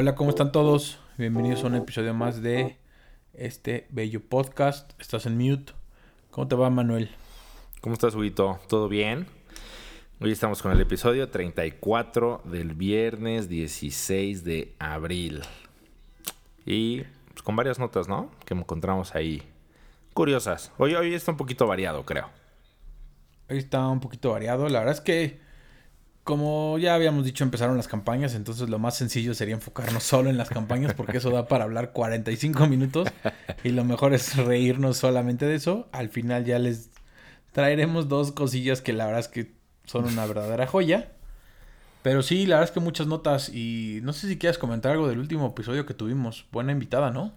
Hola, ¿cómo están todos? Bienvenidos a un episodio más de este bello podcast. Estás en mute. ¿Cómo te va, Manuel? ¿Cómo estás, Huguito? ¿Todo bien? Hoy estamos con el episodio 34 del viernes 16 de abril. Y pues, con varias notas, ¿no? Que encontramos ahí. Curiosas. Hoy, hoy está un poquito variado, creo. Hoy está un poquito variado. La verdad es que, como ya habíamos dicho, empezaron las campañas. Entonces lo más sencillo sería enfocarnos solo en las campañas. Porque eso da para hablar 45 minutos. Y lo mejor es reírnos solamente de eso. Al final ya les traeremos dos cosillas que la verdad es que son una verdadera joya. Pero sí, la verdad es que muchas notas y no sé si quieres comentar algo del último episodio que tuvimos. Buena invitada, ¿no?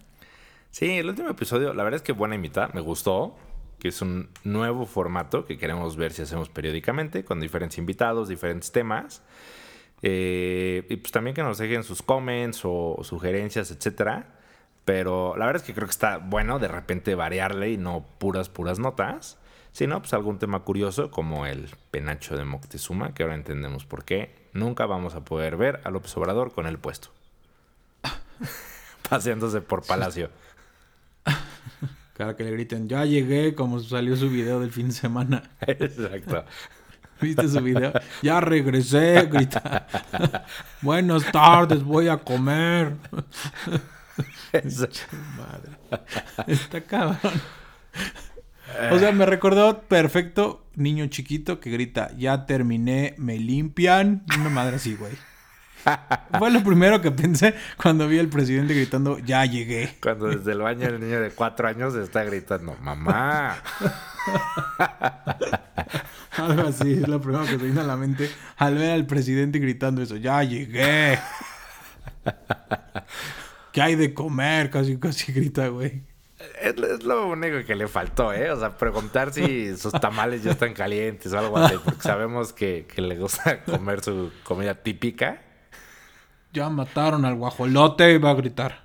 Sí, el último episodio, la verdad es que buena invitada, me gustó, que es un nuevo formato que queremos ver si hacemos periódicamente, con diferentes invitados, diferentes temas. Eh, y pues también que nos dejen sus comments o sugerencias, etcétera. Pero la verdad es que creo que está bueno de repente variarle y no puras, puras notas. Si no, pues algún tema curioso como el penacho de Moctezuma, que ahora entendemos por qué nunca vamos a poder ver a López Obrador con el puesto. Paseándose por Palacio. Claro que le griten, ya llegué, como salió su video del fin de semana. Exacto. ¿Viste su video? Ya regresé, grita. Buenas tardes, voy a comer. Madre. Está cabrón. O sea, me recordó perfecto niño chiquito que grita, ya terminé, me limpian. Una madre así, güey. Fue lo primero que pensé cuando vi al presidente gritando, ya llegué. Cuando desde el baño el niño de cuatro años está gritando, mamá. Algo así, es lo primero que se viene a la mente al ver al presidente gritando eso, ya llegué. ¿Qué hay de comer? Casi, casi grita, güey. Es, lo único que le faltó, ¿eh? O sea, preguntar si sus tamales ya están calientes o algo así, porque sabemos que, le gusta comer su comida típica. Ya mataron al guajolote y va a gritar.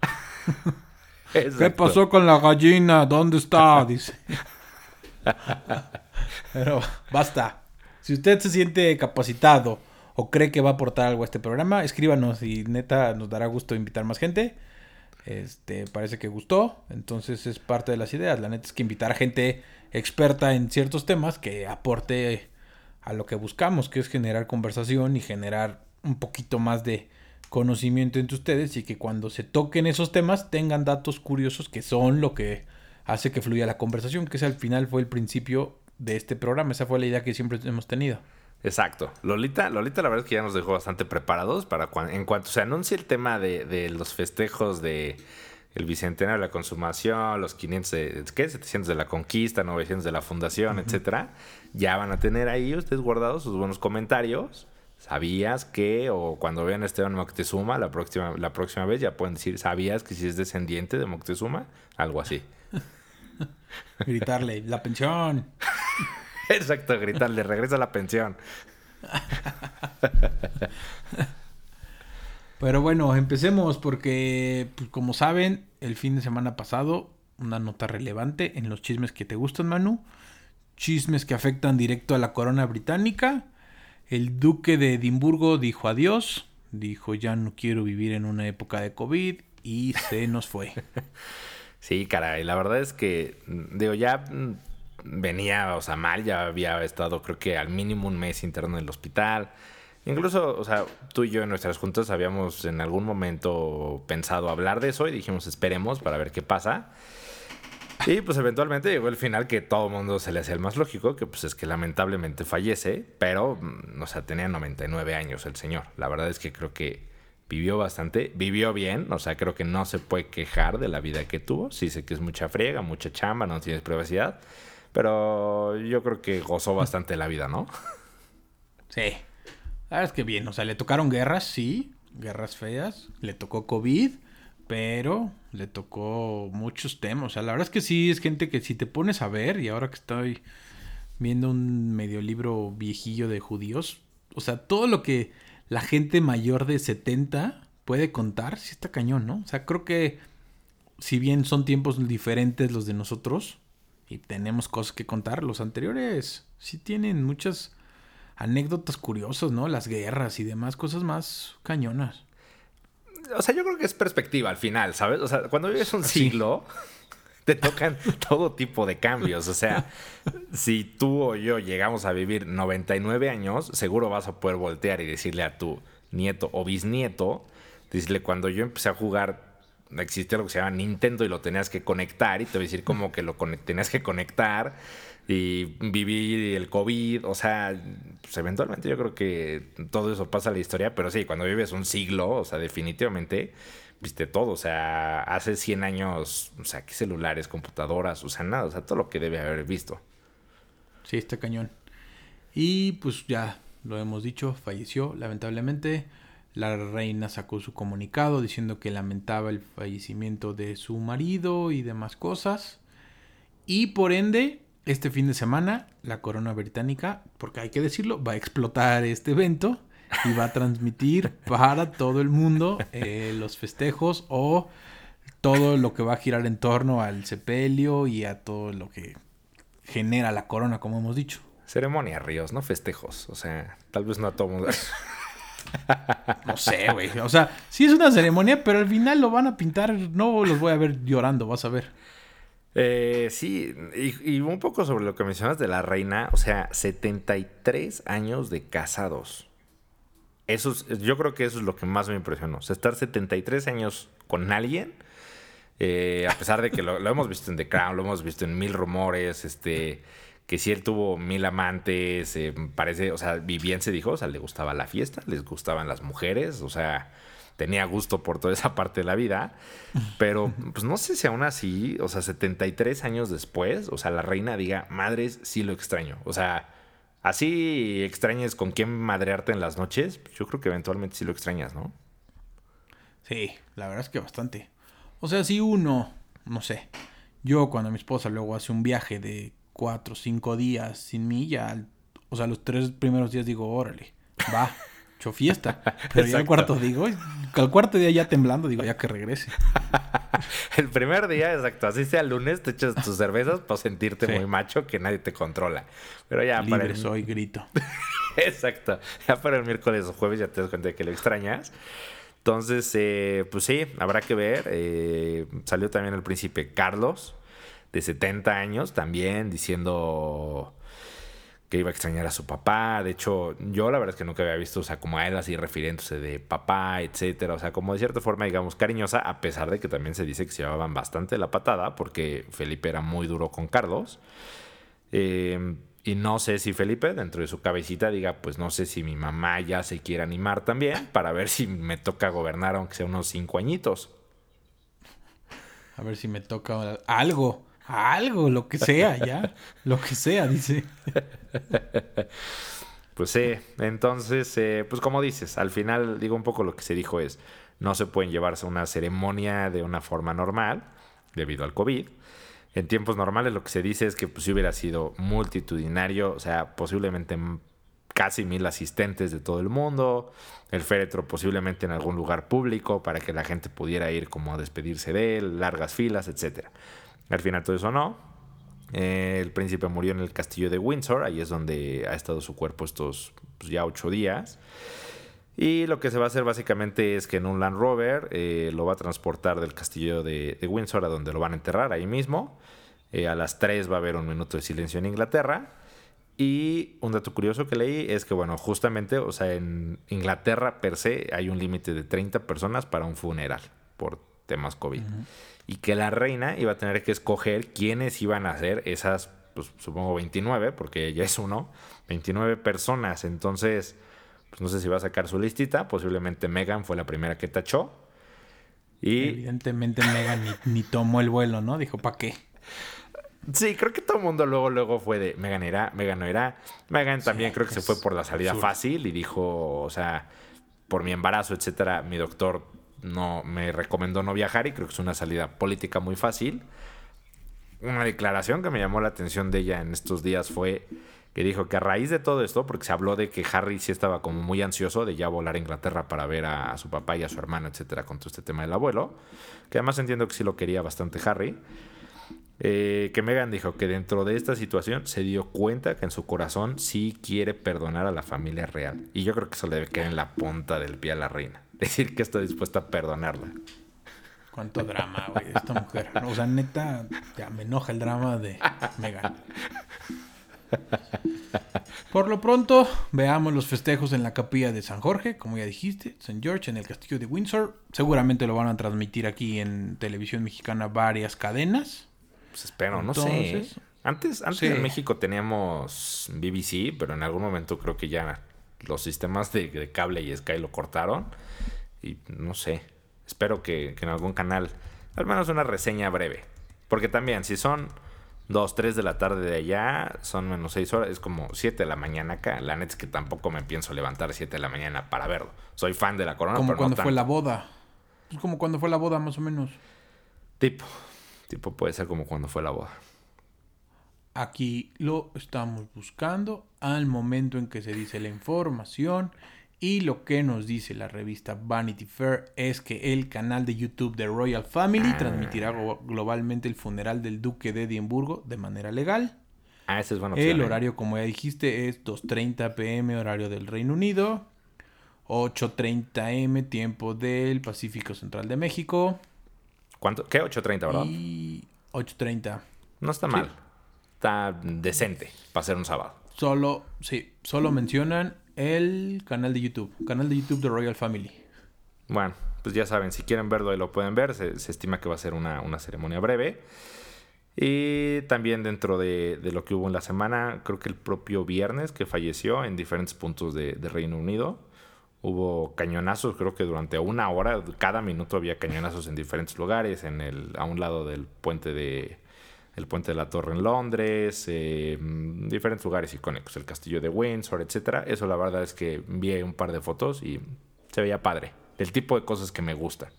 ¿Qué pasó con la gallina? ¿Dónde está? Dice. Pero basta. Si usted se siente capacitado o cree que va a aportar algo a este programa, escríbanos y neta nos dará gusto invitar más gente. Este, parece que gustó, entonces es parte de las ideas. La neta es que invitar a gente experta en ciertos temas que aporte a lo que buscamos, que es generar conversación y generar un poquito más de conocimiento entre ustedes y que cuando se toquen esos temas tengan datos curiosos que son lo que hace que fluya la conversación, que ese al final fue el principio de este programa, esa fue la idea que siempre hemos tenido. Exacto. Lolita, Lolita la verdad es que ya nos dejó bastante preparados para cuando, en cuanto se anuncie el tema de, de los festejos de el bicentenario de la consumación, los 500 de, ¿qué? 700 de la conquista, 900 de la fundación, etcétera, ya van a tener ahí ustedes guardados sus buenos comentarios. ¿Sabías que? O cuando vean a Esteban Moctezuma, la próxima, la próxima vez ya pueden decir, ¿sabías que si es descendiente de Moctezuma? Algo así. Gritarle, la pensión. Exacto, gritarle, regresa la pensión. Pero bueno, empecemos porque, pues, como saben, el fin de semana pasado, una nota relevante en los chismes que te gustan, Manu. Chismes que afectan directo a la corona británica. El duque de Edimburgo dijo adiós, dijo ya no quiero vivir en una época de COVID y se nos fue. Sí, caray, la verdad es que, digo, ya venía, o sea, mal, ya había estado creo que al mínimo un mes interno en el hospital. Incluso, o sea, tú y yo en nuestras juntas habíamos en algún momento pensado hablar de eso y dijimos esperemos para ver qué pasa. Y pues eventualmente llegó el final que todo mundo se le hacía el más lógico, que pues es que lamentablemente fallece, pero, mm, o sea, tenía 99 años el señor. La verdad es que creo que vivió bastante, vivió bien, o sea, creo que no se puede quejar de la vida que tuvo. Sí sé que es mucha friega, mucha chamba, no tienes privacidad, pero yo creo que gozó bastante la vida, ¿no? Sí. La verdad es que bien, o sea, le tocaron guerras, sí, guerras feas, le tocó COVID, pero le tocó muchos temas. O sea, la verdad es que sí, es gente que si te pones a ver, y ahora que estoy viendo un medio libro viejillo de judíos, o sea, todo lo que la gente mayor de 70 puede contar, sí está cañón, ¿no? O sea, creo que si bien son tiempos diferentes los de nosotros, y tenemos cosas que contar. Los anteriores sí tienen muchas anécdotas curiosas, ¿no? Las guerras y demás cosas más cañonas. O sea, yo creo que es perspectiva al final, ¿sabes? O sea, cuando vives un siglo, te tocan todo tipo de cambios. O sea, si tú o yo llegamos a vivir 99 años, seguro vas a poder voltear y decirle a tu nieto o bisnieto, decirle, cuando yo empecé a jugar, existía lo que se llama Nintendo y lo tenías que conectar, y te voy a decir como que lo tenías que conectar y vivir el COVID, o sea, pues eventualmente yo creo que todo eso pasa a la historia, pero sí, cuando vives un siglo, o sea, definitivamente viste todo, o sea, hace 100 años, o sea, qué celulares, computadoras, o sea, nada, o sea, todo lo que debe haber visto. Sí, está cañón. Y pues ya lo hemos dicho, falleció lamentablemente. La reina sacó su comunicado diciendo que lamentaba el fallecimiento de su marido y demás cosas. Y por ende, este fin de semana la corona británica, porque hay que decirlo, va a explotar este evento y va a transmitir para todo el mundo eh, los festejos o todo lo que va a girar en torno al sepelio y a todo lo que genera la corona, como hemos dicho. Ceremonia, Ríos, no festejos. O sea, tal vez no a todo mundo. no sé, güey. O sea, sí es una ceremonia, pero al final lo van a pintar. No los voy a ver llorando, vas a ver. Eh, sí, y, un poco sobre lo que mencionas de la reina, o sea, 73 años de casados. Eso yo creo que eso es lo que más me impresionó. O sea, estar 73 años con alguien, eh, a pesar de que lo, hemos visto en The Crown, lo hemos visto en Mil Rumores, este, que si él tuvo mil amantes, eh, parece, o sea, bien se dijo, o sea, le gustaba la fiesta, les gustaban las mujeres, o sea, tenía gusto por toda esa parte de la vida. Pero, pues no sé si aún así, o sea, 73 años después, o sea, la reina diga, madres, sí lo extraño. O sea, así extrañes con quién madrearte en las noches, yo creo que eventualmente sí lo extrañas, ¿no? Sí, la verdad es que bastante. O sea, si uno, no sé, yo cuando mi esposa luego hace un viaje de cuatro o cinco días sin mí, ya, o sea, los tres primeros días digo, órale, va hecho fiesta. Pero ya al cuarto digo, al cuarto día ya temblando, digo, ya que regrese. el primer día, exacto, así sea el lunes, te echas tus cervezas para sentirte muy macho que nadie te controla. Pero ya para el... soy, grito. exacto. Ya para el miércoles o jueves ya te das cuenta de que lo extrañas. Entonces, eh, pues sí, habrá que ver. Eh, salió también el príncipe Carlos, de 70 años, también diciendo que iba a extrañar a su papá. De hecho, yo la verdad es que nunca había visto, o sea, como a él así refiriéndose de papá, etcétera. O sea, como de cierta forma, digamos, cariñosa, a pesar de que también se dice que se llevaban bastante la patada, porque Felipe era muy duro con Carlos. Eh, y no sé si Felipe, dentro de su cabecita, diga, pues no sé si mi mamá ya se quiere animar también, para ver si me toca gobernar, aunque sea unos cinco añitos. A ver si me toca algo algo, lo que sea, ya. lo que sea, dice. Pues sí, entonces, eh, pues como dices, al final digo un poco lo que se dijo es, no se pueden llevarse una ceremonia de una forma normal debido al COVID. En tiempos normales lo que se dice es que pues, si hubiera sido multitudinario, o sea, posiblemente casi mil asistentes de todo el mundo, el féretro posiblemente en algún lugar público para que la gente pudiera ir como a despedirse de él, largas filas, etcétera. Al final todo eso no. Eh, el príncipe murió en el castillo de Windsor, ahí es donde ha estado su cuerpo estos pues, ya ocho días. Y lo que se va a hacer básicamente es que en un Land Rover eh, lo va a transportar del castillo de, Windsor a donde lo van a enterrar ahí mismo. Eh, a las 3 va a haber un minuto de silencio en Inglaterra. Y un dato curioso que leí es que, bueno, justamente, o sea, en Inglaterra per se hay un límite de 30 personas para un funeral por temas COVID y que la reina iba a tener que escoger quiénes iban a ser esas, pues supongo 29, porque ella es uno, 29 personas. Entonces, pues no sé si va a sacar su listita, posiblemente Megan fue la primera que tachó. Y... Evidentemente Megan ni, tomó el vuelo, ¿no? Dijo, ¿para qué? Sí, creo que todo el mundo luego, luego fue de Megan era, Megan no era. Megan también creo que se fue por la salida fácil y dijo, o sea, por mi embarazo, etcétera, mi doctor no me recomendó no viajar y creo que es una salida política muy fácil. Una declaración que me llamó la atención de ella en estos días fue que dijo que a raíz de todo esto, porque se habló de que Harry sí estaba como muy ansioso de ya volar a Inglaterra para ver a, su papá y a su hermano, etcétera, con todo este tema del abuelo, que además entiendo que sí lo quería bastante Harry. Eh, que Megan dijo que dentro de esta situación se dio cuenta que en su corazón sí quiere perdonar a la familia real. Y yo creo que eso le debe quedar en la punta del pie a la reina. decir que estoy dispuesto a perdonarla. Cuánto drama, güey, esta mujer. O sea, neta, ya me enoja el drama de Megan. Por lo pronto, veamos los festejos en la capilla de San Jorge, como ya dijiste, San George, en el castillo de Windsor. Seguramente lo van a transmitir aquí en televisión mexicana varias cadenas. Pues espero, no sé. ¿eh? Antes, antes en México teníamos BBC, pero en algún momento creo que ya los sistemas de, cable y Sky lo cortaron. Y no sé. Espero que, que en algún canal, al menos una reseña breve. Porque también, si son 2, 3 de la tarde de allá, son menos 6 horas, es como 7 de la mañana acá. La neta es que tampoco me pienso levantar 7 de la mañana para verlo. Soy fan de la corona, como pero cuando fue la boda. Es como cuando fue la boda, más o menos. Tipo, tipo puede ser como cuando fue la boda. Aquí lo estamos buscando al momento en que se dice la información y lo que nos dice la revista Vanity Fair es que el canal de YouTube de Royal Family ah. transmitirá globalmente el funeral del duque de Edimburgo de manera legal. Ah, ese es bueno. El ¿eh? horario, como ya dijiste, es 2.30 pm horario del Reino Unido, 8.30 m tiempo del Pacífico Central de México. ¿Cuánto? ¿Qué? 8.30, ¿verdad? Y 8.30. No está mal. Está decente para ser un sábado. Solo, sí, solo mencionan el canal de YouTube, canal de YouTube de Royal Family. Bueno, pues ya saben, si quieren verlo ahí lo pueden ver, se, estima que va a ser una, ceremonia breve. Y también dentro de, lo que hubo en la semana, creo que el propio viernes que falleció en diferentes puntos de, Reino Unido, hubo cañonazos, creo que durante una hora, cada minuto había cañonazos en diferentes lugares, en el, a un lado del puente de, el puente de la Torre en Londres, eh, diferentes lugares icónicos, el castillo de Windsor, etcétera. Eso la verdad es que vi un par de fotos y se veía padre. El tipo de cosas que me gustan.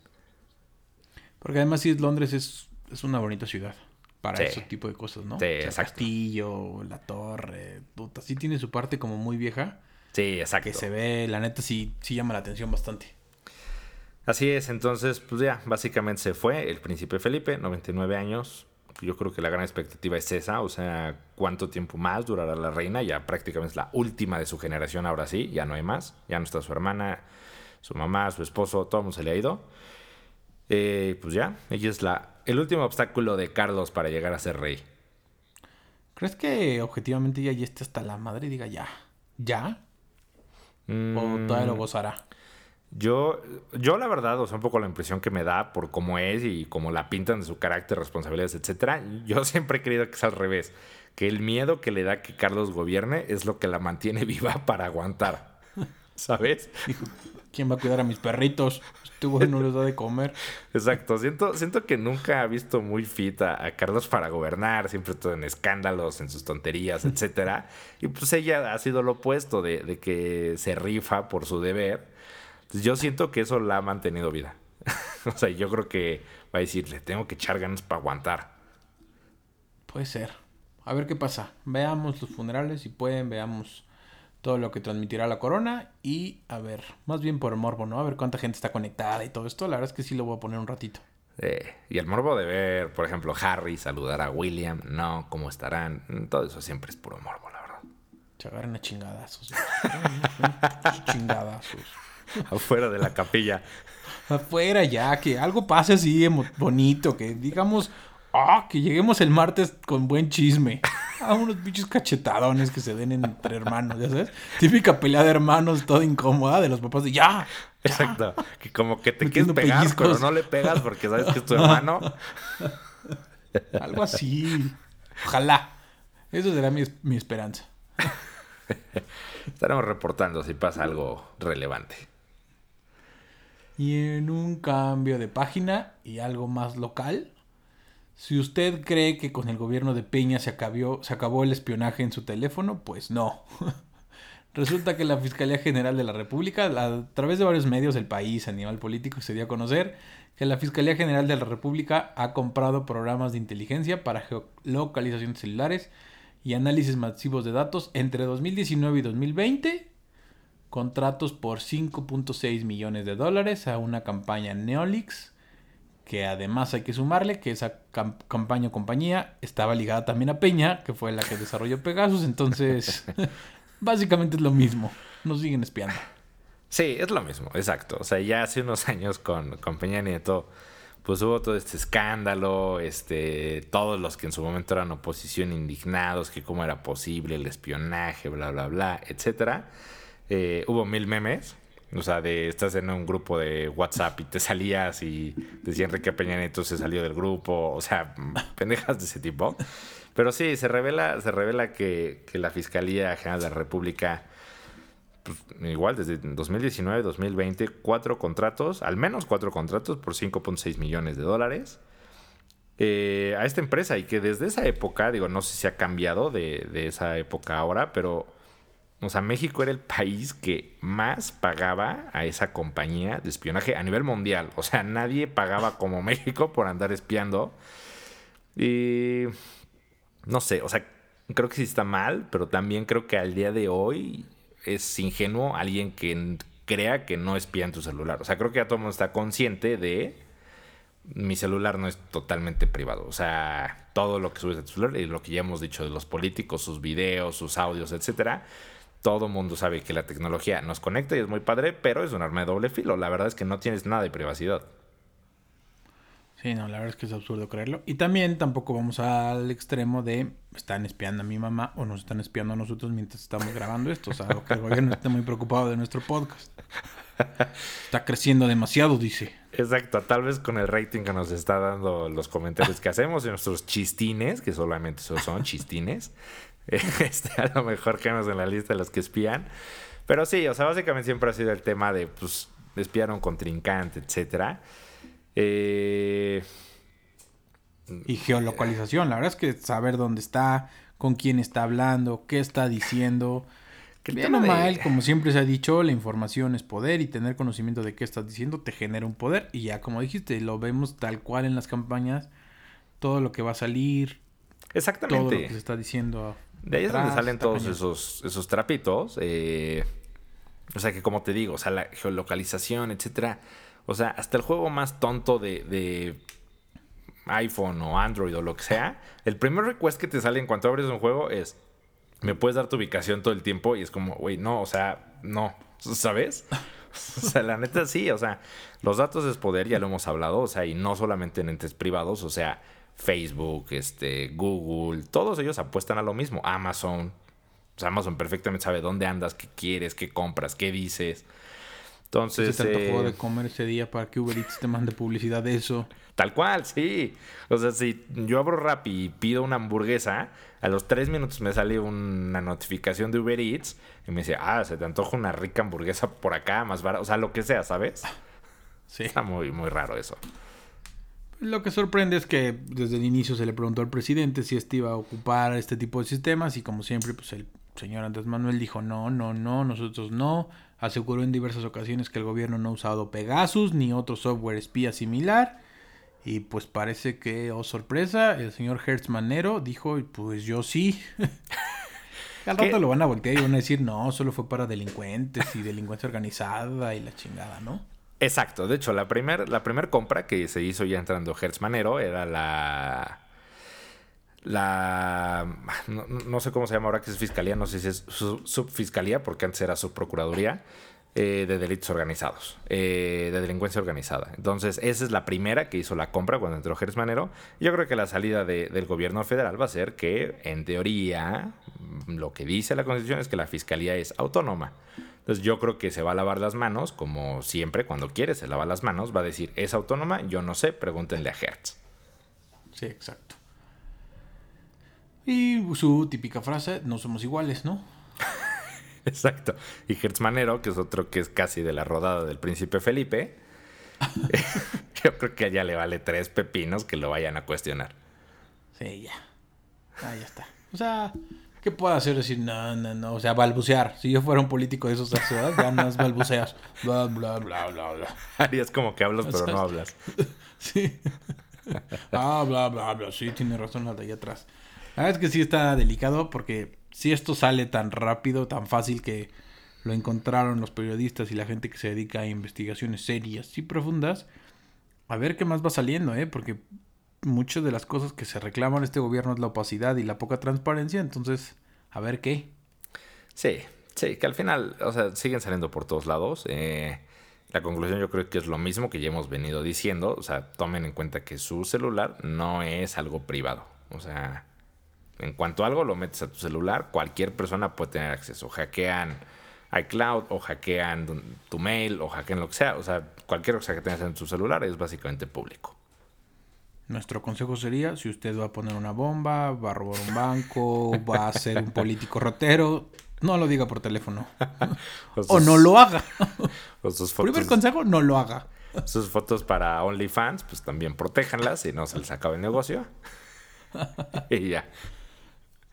Porque además sí, Londres es, es una bonita ciudad para ese tipo de cosas, ¿no? Sí, el castillo, la torre, puta, sí tiene su parte como muy vieja. Sí, exacto. Que se ve, la neta sí, sí llama la atención bastante. Así es, entonces, pues ya, básicamente se fue el príncipe Felipe, 99 años, yo creo que la gran expectativa es esa, o sea, cuánto tiempo más durará la reina, ya prácticamente es la última de su generación ahora sí, ya no hay más, ya no está su hermana, su mamá, su esposo, todo el mundo se le ha ido. Eh, pues ya, ella es la, el último obstáculo de Carlos para llegar a ser rey. ¿Crees que objetivamente ya esté hasta la madre y diga ya? ¿Ya? ¿O mm. todavía lo gozará? Yo, yo la verdad, o sea, un poco la impresión que me da por cómo es y cómo la pintan de su carácter, responsabilidades, etcétera, yo siempre he creído que es al revés, que el miedo que le da que Carlos gobierne es lo que la mantiene viva para aguantar. ¿Sabes? ¿Quién va a cuidar a mis perritos? Este no les da de comer. Exacto. Siento, siento que nunca ha visto muy fit a, Carlos para gobernar. Siempre todo en escándalos, en sus tonterías, etcétera. Y pues ella ha sido lo opuesto de, de que se rifa por su deber yo siento que eso la ha mantenido vida. o sea, yo creo que va a decirle, tengo que echar ganas para aguantar. Puede ser. A ver qué pasa. Veamos los funerales, si pueden, veamos todo lo que transmitirá la corona y a ver, más bien por el morbo, ¿no? A ver cuánta gente está conectada y todo esto. La verdad es que sí lo voy a poner un ratito. Eh, y el morbo de ver, por ejemplo, Harry saludar a William, no, cómo estarán. Todo eso siempre es puro morbo, la verdad. Se agarran a chingadazos. chingadazos. afuera de la capilla. Afuera ya, que algo pase así bonito, que digamos, ah, que lleguemos el martes con buen chisme. A unos bichos cachetadones que se den entre hermanos, ya sabes. Típica pelea de hermanos, toda incómoda de los papás de ya. Exacto. Que como que te quieres pegar, pero no le pegas porque sabes que es tu hermano. Algo así. Ojalá. Eso será mi, mi esperanza. Estaremos reportando si pasa algo relevante. Y en un cambio de página y algo más local, si usted cree que con el gobierno de Peña se acabó, el espionaje en su teléfono, pues no. Resulta que la Fiscalía General de la República, a través de varios medios del país a nivel político, se dio a conocer que la Fiscalía General de la República ha comprado programas de inteligencia para geolocalización de celulares y análisis masivos de datos entre 2019 y 2020 contratos por 5.6 millones de dólares a una campaña Neolix, que además hay que sumarle que esa campaña o compañía estaba ligada también a Peña, que fue la que desarrolló Pegasus, entonces básicamente es lo mismo, nos siguen espiando. Sí, es lo mismo, exacto. O sea, ya hace unos años con, con Peña Nieto, pues hubo todo este escándalo, este, todos los que en su momento eran oposición indignados, que cómo era posible el espionaje, bla, bla, bla, etcétera. Eh, hubo mil memes, o sea, de estás en un grupo de WhatsApp y te salías y decía Enrique Peña Nieto se salió del grupo, o sea, pendejas de ese tipo. Pero sí, se revela, se revela que, la Fiscalía General de la República pues, igual desde 2019, 2020, cuatro contratos, al menos cuatro contratos por 5.6 millones de dólares eh, a esta empresa y que desde esa época, digo, no sé si ha cambiado de, de esa época ahora, pero, o sea, México era el país que más pagaba a esa compañía de espionaje a nivel mundial. O sea, nadie pagaba como México por andar espiando. Y no sé, o sea, creo que sí está mal, pero también creo que al día de hoy es ingenuo alguien que crea que no espía tu celular. O sea, creo que ya todo el mundo está consciente de mi celular no es totalmente privado. O sea, todo lo que subes a tu celular y lo que ya hemos dicho de los políticos, sus videos, sus audios, etcétera. Todo el mundo sabe que la tecnología nos conecta y es muy padre, pero es un arma de doble filo. La verdad es que no tienes nada de privacidad. Sí, no, la verdad es que es absurdo creerlo. Y también tampoco vamos al extremo de están espiando a mi mamá o nos están espiando a nosotros mientras estamos grabando esto. O sea, que el gobierno esté muy preocupado de nuestro podcast. Está creciendo demasiado, dice. Exacto, tal vez con el rating que nos está dando los comentarios que hacemos y nuestros chistines, que solamente son chistines, este, a lo mejor quedamos en la lista de los que espían. Pero sí, o sea, básicamente siempre ha sido el tema de, pues, espiar a un contrincante, etcétera. Eh, y geolocalización, la verdad es que saber dónde está, con quién está hablando, qué está diciendo. Bien o mal, como siempre se ha dicho, la información es poder y tener conocimiento de qué estás diciendo te genera un poder. Y ya como dijiste, lo vemos tal cual en las campañas, todo lo que va a salir, Exactamente. todo lo que se está diciendo. De ahí es donde salen todos cañón. esos, esos trapitos. eh, o sea que como te digo, o sea, la geolocalización, etcétera. O sea, hasta el juego más tonto de, de iPhone o Android o lo que sea, el primer request que te sale en cuanto abres un juego es me puedes dar tu ubicación todo el tiempo y es como, güey, no, o sea, no, ¿sabes? O sea, la neta sí, o sea, los datos es poder, ya lo hemos hablado, o sea, y no solamente en entes privados, o sea, Facebook, este, Google, todos ellos apuestan a lo mismo, Amazon, sea, Amazon perfectamente sabe dónde andas, qué quieres, qué compras, qué dices. Entonces, se te antojó eh, de comer ese día para que Uber Eats te mande publicidad de eso. Tal cual, sí. O sea, si yo abro Rappi y pido una hamburguesa, a los tres minutos me sale una notificación de Uber Eats y me dice, ah, se te antoja una rica hamburguesa por acá, más barata. O sea, lo que sea, ¿sabes? Sí. Está muy, muy raro eso. Lo que sorprende es que desde el inicio se le preguntó al presidente si este iba a ocupar este tipo de sistemas y como siempre, pues el señor Andrés Manuel dijo no, no, no, nosotros no. Aseguró en diversas ocasiones que el gobierno no ha usado Pegasus ni otro software espía similar. Y pues parece que, oh sorpresa, el señor Hertz Manero dijo, pues yo sí. Al ¿Qué? rato lo van a voltear y van a decir, no, solo fue para delincuentes y delincuencia organizada y la chingada, ¿no? Exacto. De hecho, la primera la compra que se hizo ya entrando Hertz Manero era la. La. No, sé cómo se llama ahora que es fiscalía, no sé si es su- subfiscalía, porque antes era subprocuraduría eh, de delitos organizados, eh, de delincuencia organizada. Entonces, esa es la primera que hizo la compra cuando entró Hertz Manero. Yo creo que la salida de- del gobierno federal va a ser que, en teoría, lo que dice la Constitución es que la fiscalía es autónoma. Entonces yo creo que se va a lavar las manos, como siempre, cuando quiere se lava las manos, va a decir, ¿es autónoma? Yo no sé, pregúntenle a Hertz. Sí, exacto. Y su típica frase, no somos iguales, ¿no? Exacto. Y Hertz Manero, que es otro que es casi de la rodada del príncipe Felipe, yo creo que a ella le vale tres pepinos que lo vayan a cuestionar. Sí, ya. Ah, ya está. O sea, ¿qué puedo hacer? Decir, no, no, no. O sea, balbucear. Si yo fuera un político de esos ya no es balbuceas. Bla, bla, bla, bla, bla. Harías como que hablas, pero no hablas. Sí. ah, bla, bla, bla. Sí, tiene razón la de allá atrás. La verdad es que sí está delicado porque si esto sale tan rápido, tan fácil que lo encontraron los periodistas y la gente que se dedica a investigaciones serias y profundas, a ver qué más va saliendo, ¿eh? Porque muchas de las cosas que se reclaman este gobierno es la opacidad y la poca transparencia, entonces, a ver qué. Sí, Sí, que al final, o sea, siguen saliendo por todos lados. Eh, la conclusión yo creo que es lo mismo que ya hemos venido diciendo. O sea, tomen en cuenta que su celular no es algo privado. O sea, en cuanto a algo lo metes a tu celular, cualquier persona puede tener acceso. Hackean iCloud o hackean tu mail o hackean lo que sea. O sea, cualquier cosa que tengas en tu celular es básicamente público. Nuestro consejo sería, si usted va a poner una bomba, va a robar un banco, va a ser un político rotero, no lo diga por teléfono. o, no lo haga. Primer consejo, no lo haga. Sus fotos para OnlyFans, pues también protéjanlas y no se les acaba el negocio. y ya.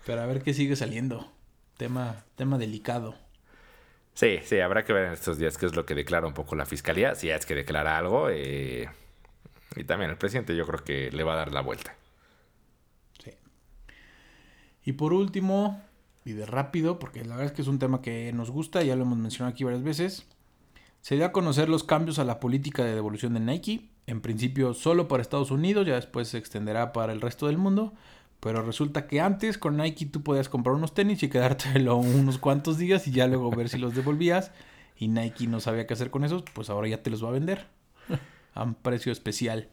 Pero a ver qué sigue saliendo. Tema, tema delicado. Sí, sí, habrá que ver en estos días qué es lo que declara un poco la fiscalía. Si es que declara algo. Eh, y también el presidente yo creo que le va a dar la vuelta. Sí. Y por último, y de rápido, porque la verdad es que es un tema que nos gusta, ya lo hemos mencionado aquí varias veces. Se dio a conocer los cambios a la política de devolución de Nike. En principio solo para Estados Unidos, ya después se extenderá para el resto del mundo. Pero resulta que antes con Nike tú podías comprar unos tenis y quedártelo unos cuantos días y ya luego ver si los devolvías. Y Nike no sabía qué hacer con esos, pues ahora ya te los va a vender a un precio especial.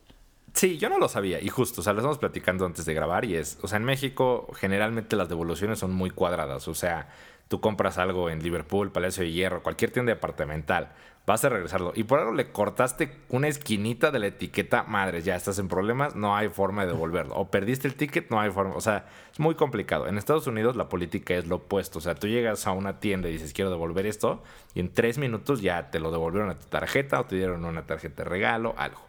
Sí, yo no lo sabía. Y justo, o sea, lo estamos platicando antes de grabar y es, o sea, en México generalmente las devoluciones son muy cuadradas. O sea, tú compras algo en Liverpool, Palacio de Hierro, cualquier tienda departamental, vas a regresarlo. Y por algo le cortaste una esquinita de la etiqueta, madre, ya estás en problemas, no hay forma de devolverlo. O perdiste el ticket, no hay forma. O sea, es muy complicado. En Estados Unidos la política es lo opuesto. O sea, tú llegas a una tienda y dices, quiero devolver esto, y en tres minutos ya te lo devolvieron a tu tarjeta o te dieron una tarjeta de regalo, algo.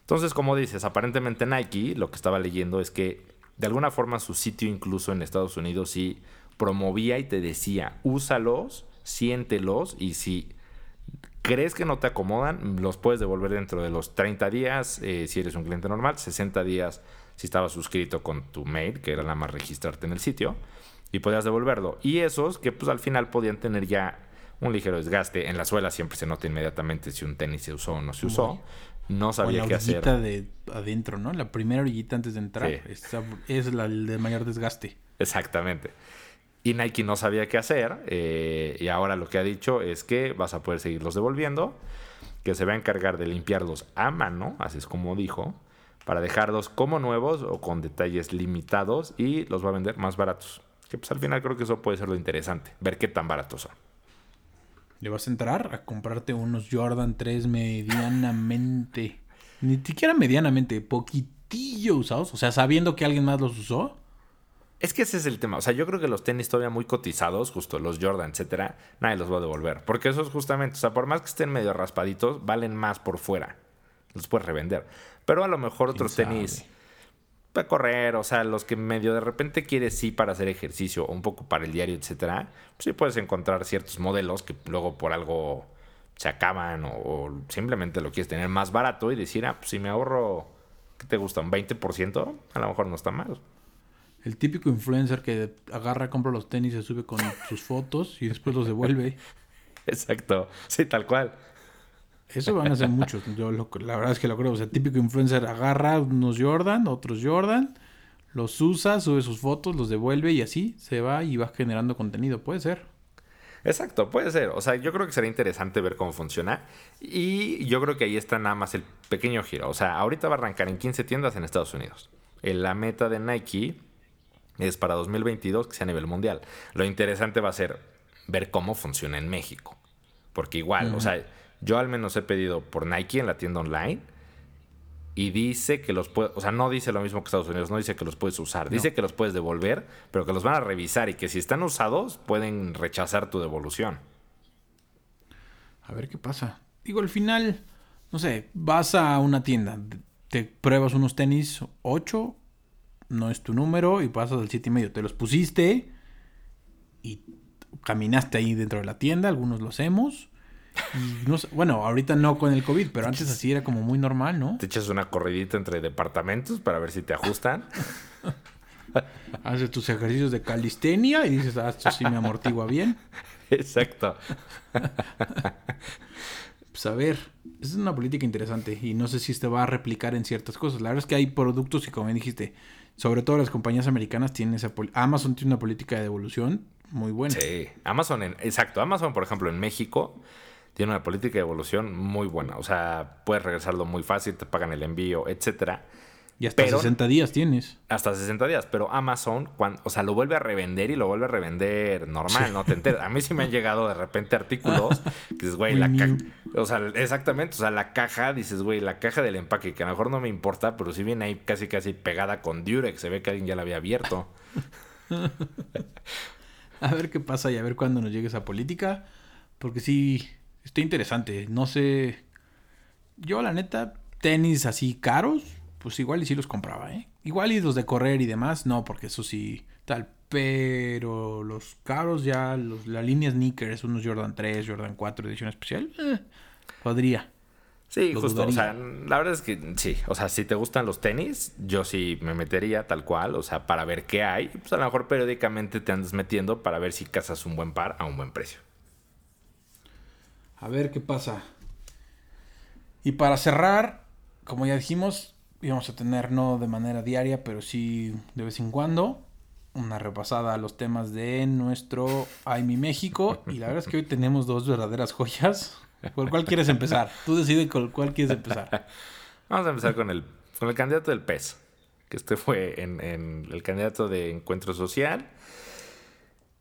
Entonces, como dices, aparentemente Nike, lo que estaba leyendo es que de alguna forma su sitio incluso en Estados Unidos sí promovía y te decía, úsalos, siéntelos y si crees que no te acomodan, los puedes devolver dentro de los 30 días eh, si eres un cliente normal, 60 días si estabas suscrito con tu mail, que era nada más registrarte en el sitio, y podías devolverlo. Y esos que pues al final podían tener ya un ligero desgaste. En la suela siempre se nota inmediatamente si un tenis se usó o no se usó no sabía qué hacer. La de adentro, ¿no? La primera orillita antes de entrar es la de mayor desgaste. Exactamente. Y Nike no sabía qué hacer eh, y ahora lo que ha dicho es que vas a poder seguirlos devolviendo, que se va a encargar de limpiarlos a mano, así es como dijo, para dejarlos como nuevos o con detalles limitados y los va a vender más baratos. Que pues al final creo que eso puede ser lo interesante, ver qué tan baratos son. Le vas a entrar a comprarte unos Jordan 3 medianamente. Ni siquiera medianamente, poquitillo usados. O sea, sabiendo que alguien más los usó. Es que ese es el tema. O sea, yo creo que los tenis todavía muy cotizados, justo los Jordan, etcétera, nadie los va a devolver. Porque eso es justamente, o sea, por más que estén medio raspaditos, valen más por fuera. Los puedes revender. Pero a lo mejor otros tenis para correr, o sea, los que medio de repente quieres sí para hacer ejercicio o un poco para el diario, etcétera, pues sí puedes encontrar ciertos modelos que luego por algo se acaban o, simplemente lo quieres tener más barato y decir, ah, pues si me ahorro, ¿qué te gusta? ¿Un 20%? A lo mejor no está mal. El típico influencer que agarra, compra los tenis, se sube con sus fotos y después los devuelve. Exacto, sí, tal cual. Eso van a ser muchos. Yo la verdad es que lo creo. O sea, típico influencer agarra unos Jordan, otros Jordan, los usa, sube sus fotos, los devuelve y así se va y va generando contenido. Puede ser. Exacto, puede ser. O sea, yo creo que será interesante ver cómo funciona. Y yo creo que ahí está nada más el pequeño giro. O sea, ahorita va a arrancar en 15 tiendas en Estados Unidos. La meta de Nike es para 2022 que sea a nivel mundial. Lo interesante va a ser ver cómo funciona en México. Porque igual, o sea, yo al menos he pedido por Nike en la tienda online y dice que los puedes, o sea, no dice lo mismo que Estados Unidos, no dice que los puedes usar, dice que los puedes devolver, pero que los van a revisar y que si están usados pueden rechazar tu devolución. A ver qué pasa. Digo, al final, no sé, vas a una tienda, te pruebas unos tenis 8, no es tu número, y pasas al 7 y medio, te los pusiste y caminaste ahí dentro de la tienda, algunos los hemos bueno, ahorita no con el COVID, pero antes así era como muy normal, ¿no? Te echas una corridita entre departamentos para ver si te ajustan. Haces tus ejercicios de calistenia y dices, ah, esto sí me amortigua bien. Exacto. pues a ver, es una política interesante y no sé si este va a replicar en ciertas cosas. La verdad es que hay productos y como dijiste, sobre todo las compañías americanas tienen esa Amazon tiene una política de devolución muy buenas. Sí, Amazon, en, exacto. Amazon, por ejemplo, en México tiene una política de evolución muy buena. O sea, puedes regresarlo muy fácil, te pagan el envío, etcétera. Y hasta 60 días tienes. Hasta 60 días, pero Amazon, cuando, o sea, lo vuelve a revender y lo vuelve a revender normal, no te enteras. A mí sí me han llegado de repente artículos que dices, güey, la caja. O sea, exactamente, o sea, la caja, dices, güey, la caja del empaque, que a lo mejor no me importa, pero si viene ahí casi, casi pegada con Durex, se ve que alguien ya la había abierto. a ver qué pasa y a ver cuándo nos llegue esa política, porque sí, está interesante. No sé. Yo, la neta, tenis así caros pues igual y sí los compraba, ¿eh? Igual y los de correr y demás, no, porque eso sí, tal. Pero los caros ya, los, la línea sneakers, unos Jordan 3, Jordan 4, edición especial, eh, podría. Sí, justo. O sea, la verdad es que sí. O sea, si te gustan los tenis, yo sí me metería tal cual. O sea, para ver qué hay. Pues a lo mejor periódicamente te andas metiendo para ver si cazas un buen par a un buen precio. A ver qué pasa. Y para cerrar, como ya dijimos, íbamos a tener no de manera diaria, pero sí de vez en cuando una repasada a los temas de nuestro Ay Mi México. Y la verdad es que hoy tenemos dos verdaderas joyas. ¿Por cuál quieres empezar? Tú decides con cuál quieres empezar. Vamos a empezar con el, con el candidato del PES, que este fue en, el candidato de Encuentro Social.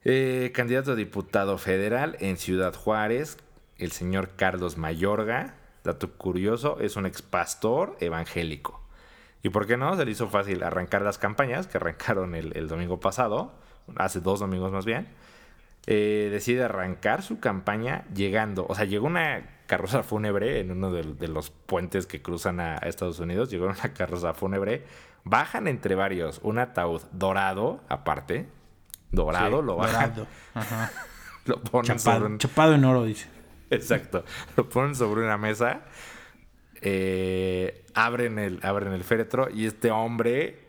Eh, candidato a diputado federal en Ciudad Juárez, el señor Carlos Mayorga. Dato curioso, es un ex pastor evangélico. ¿Y por qué no? Se le hizo fácil arrancar las campañas que arrancaron el, domingo pasado, hace dos domingos más bien. Eh, decide arrancar su campaña llegando, o sea, llegó una carroza fúnebre en uno de, los puentes que cruzan a, Estados Unidos, llegó una carroza fúnebre, bajan entre varios un ataúd dorado, aparte, dorado, lo bajan. Dorado. Ajá. lo ponen sobre chapado en oro, dice. Exacto, lo ponen sobre una mesa eh, abren, el, abren el féretro y este hombre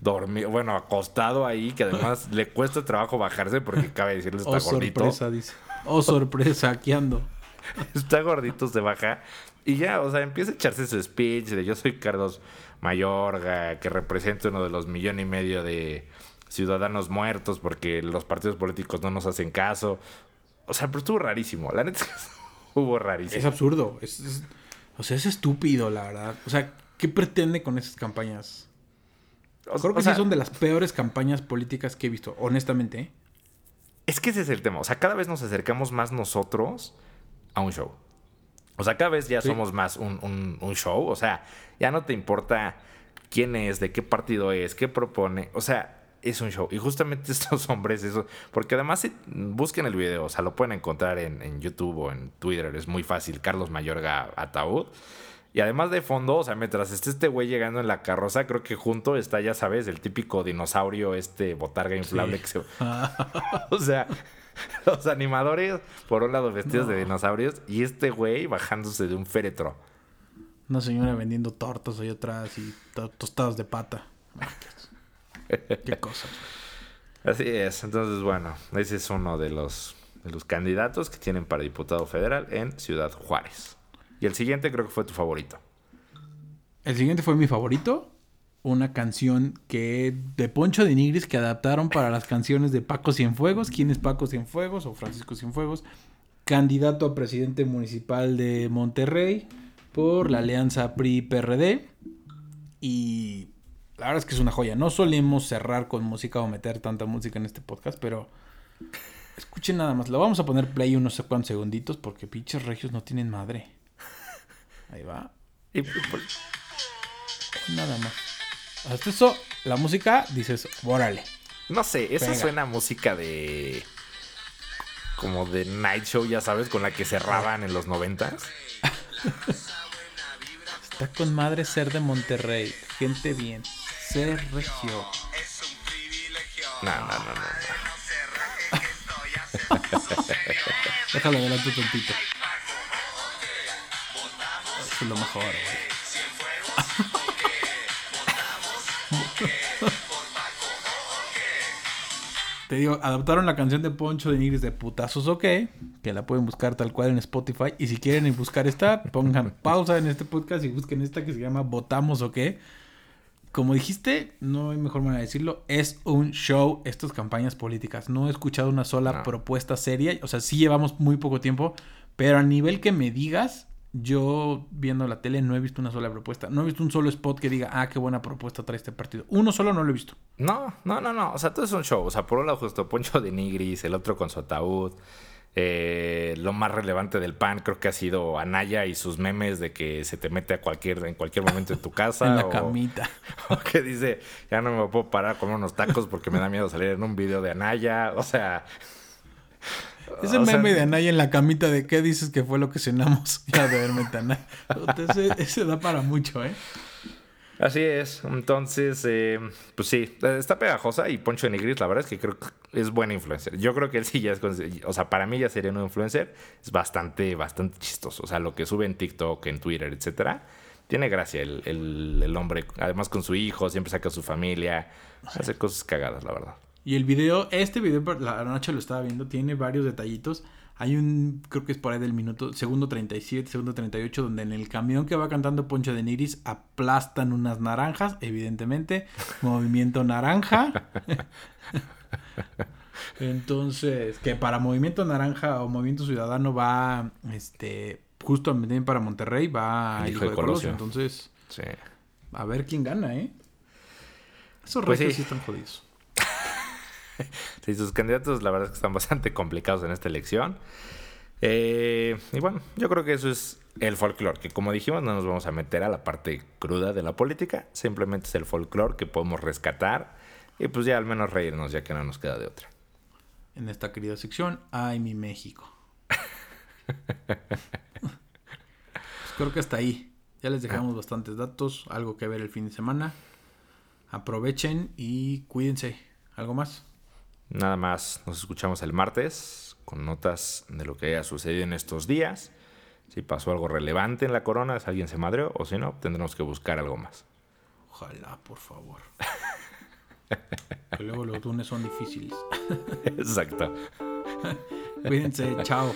dormido, bueno, acostado ahí, que además le cuesta trabajo bajarse porque cabe decirle está oh, gordito. sorpresa, dice. Oh, sorpresa, aquí ando. está gordito, se baja. Y ya, o sea, empieza a echarse su speech de yo soy Carlos Mayorga, que representa uno de los millones y medio de ciudadanos muertos porque los partidos políticos no nos hacen caso. O sea, pero estuvo rarísimo. La neta estuvo rarísimo. Es absurdo. es, o sea, es estúpido, la verdad. O sea, ¿qué pretende con esas campañas? Creo que sí son de las peores campañas políticas que he visto, honestamente. Es que ese es el tema. O sea, cada vez nos acercamos más nosotros a un show. O sea, cada vez ya somos más un, un, show. O sea, ya no te importa quién es, de qué partido es, qué propone. O sea, es un show. Y justamente estos hombres, eso. Porque además, busquen el video, o sea, lo pueden encontrar en, YouTube o en Twitter. Es muy fácil. Carlos Mayorga Ataúd. Y además de fondo, o sea, mientras esté este güey llegando en la carroza, creo que junto está, ya sabes, el típico dinosaurio, este botarga inflable que se. o sea, los animadores, por un lado, vestidos de dinosaurios, y este güey bajándose de un féretro. Una señora vendiendo tortas ahí atrás y tostadas de pata. Qué cosa. Así es. Entonces, bueno, ese es uno de los, de los candidatos que tienen para diputado federal en Ciudad Juárez. Y el siguiente creo que fue tu favorito. El siguiente fue mi favorito. Una canción que de Poncho de Nigris que adaptaron para las canciones de Paco Cienfuegos. ¿Quién es Paco Cienfuegos o Francisco Cienfuegos? Candidato a presidente municipal de Monterrey por la alianza PRI-PRD. Y la verdad es que es una joya. No solemos cerrar con música o meter tanta música en este podcast, pero escuchen nada más. Lo vamos a poner play unos cuantos segunditos porque pinches regios no tienen madre. Ahí va. Y nada más. Hasta eso, la música, dices, órale. No sé, esa suena música de. Como de Night Show, ya sabes, con la que cerraban en los noventas. Está con madre ser de Monterrey. Gente bien ser regio. No, no, no, no. Déjalo adelante tantito. Eso es lo mejor, güey. Te digo, adaptaron la canción de Poncho de Nigris de Putazos OK, que la pueden buscar tal cual en Spotify. Y si quieren buscar esta, pongan pausa en este podcast y busquen esta que se llama Votamos OK como dijiste, no hay mejor manera de decirlo, es un show estas campañas políticas. No he escuchado una sola No. propuesta seria. O sea, sí llevamos muy poco tiempo, pero a nivel que me digas, yo viendo la tele no he visto una sola propuesta. No he visto un solo spot que diga, ah, qué buena propuesta trae este partido. Uno solo no lo he visto. No, no, no, no. O sea, todo es un show. O sea, por un lado justo Poncho de Nigris, el otro con su ataúd. Eh, lo más relevante del PAN creo que ha sido Anaya y sus memes de que se te mete a cualquier, en cualquier momento en tu casa. en la o- camita. O que dice, ya no me puedo parar a comer unos tacos porque me da miedo salir en un video de Anaya. O sea... Ese o sea, meme de Anaya en la camita de qué dices que fue lo que cenamos. Ya de verme. Ese, ese da para mucho, ¿eh? Así es. Entonces, eh, pues sí, está pegajosa y Poncho de Nigris, la verdad es que creo que es buena influencer. Yo creo que él sí ya es, o sea, para mí ya sería un influencer. Es bastante, bastante chistoso. O sea, lo que sube en TikTok, en Twitter, etcétera. Tiene gracia el, el- hombre. Además con su hijo, siempre saca a su familia. Hace cosas cagadas, la verdad. Y el video, este video la noche lo estaba viendo, tiene varios detallitos. Hay un, creo que es por ahí del minuto, segundo 37, segundo 38, donde en el camión que va cantando Poncho de Niris aplastan unas naranjas, evidentemente. Movimiento naranja. Entonces, que para Movimiento Naranja o Movimiento Ciudadano va, este, justo también para Monterrey, va El hijo de Colosio. Entonces, Sí. a ver quién gana, ¿eh? Esos Pues sí están jodidos. Sí, sus candidatos la verdad es que están bastante complicados en esta elección. Eh, y bueno, yo creo que eso es el folclore, que como dijimos no nos vamos a meter a la parte cruda de la política, simplemente es el folclore que podemos rescatar y pues ya al menos reírnos ya que no nos queda de otra. en esta querida sección. Ay, mi México. Pues creo que hasta ahí. Ya les dejamos bastantes datos, algo que ver el fin de semana. Aprovechen y cuídense. ¿Algo más? Nada más, nos escuchamos el martes con notas de lo que haya sucedido en estos días. Si pasó algo relevante en la corona, si alguien se madreó o si no, tendremos que buscar algo más. Ojalá, por favor. que luego los lunes son difíciles. Exacto. Cuídense, chao.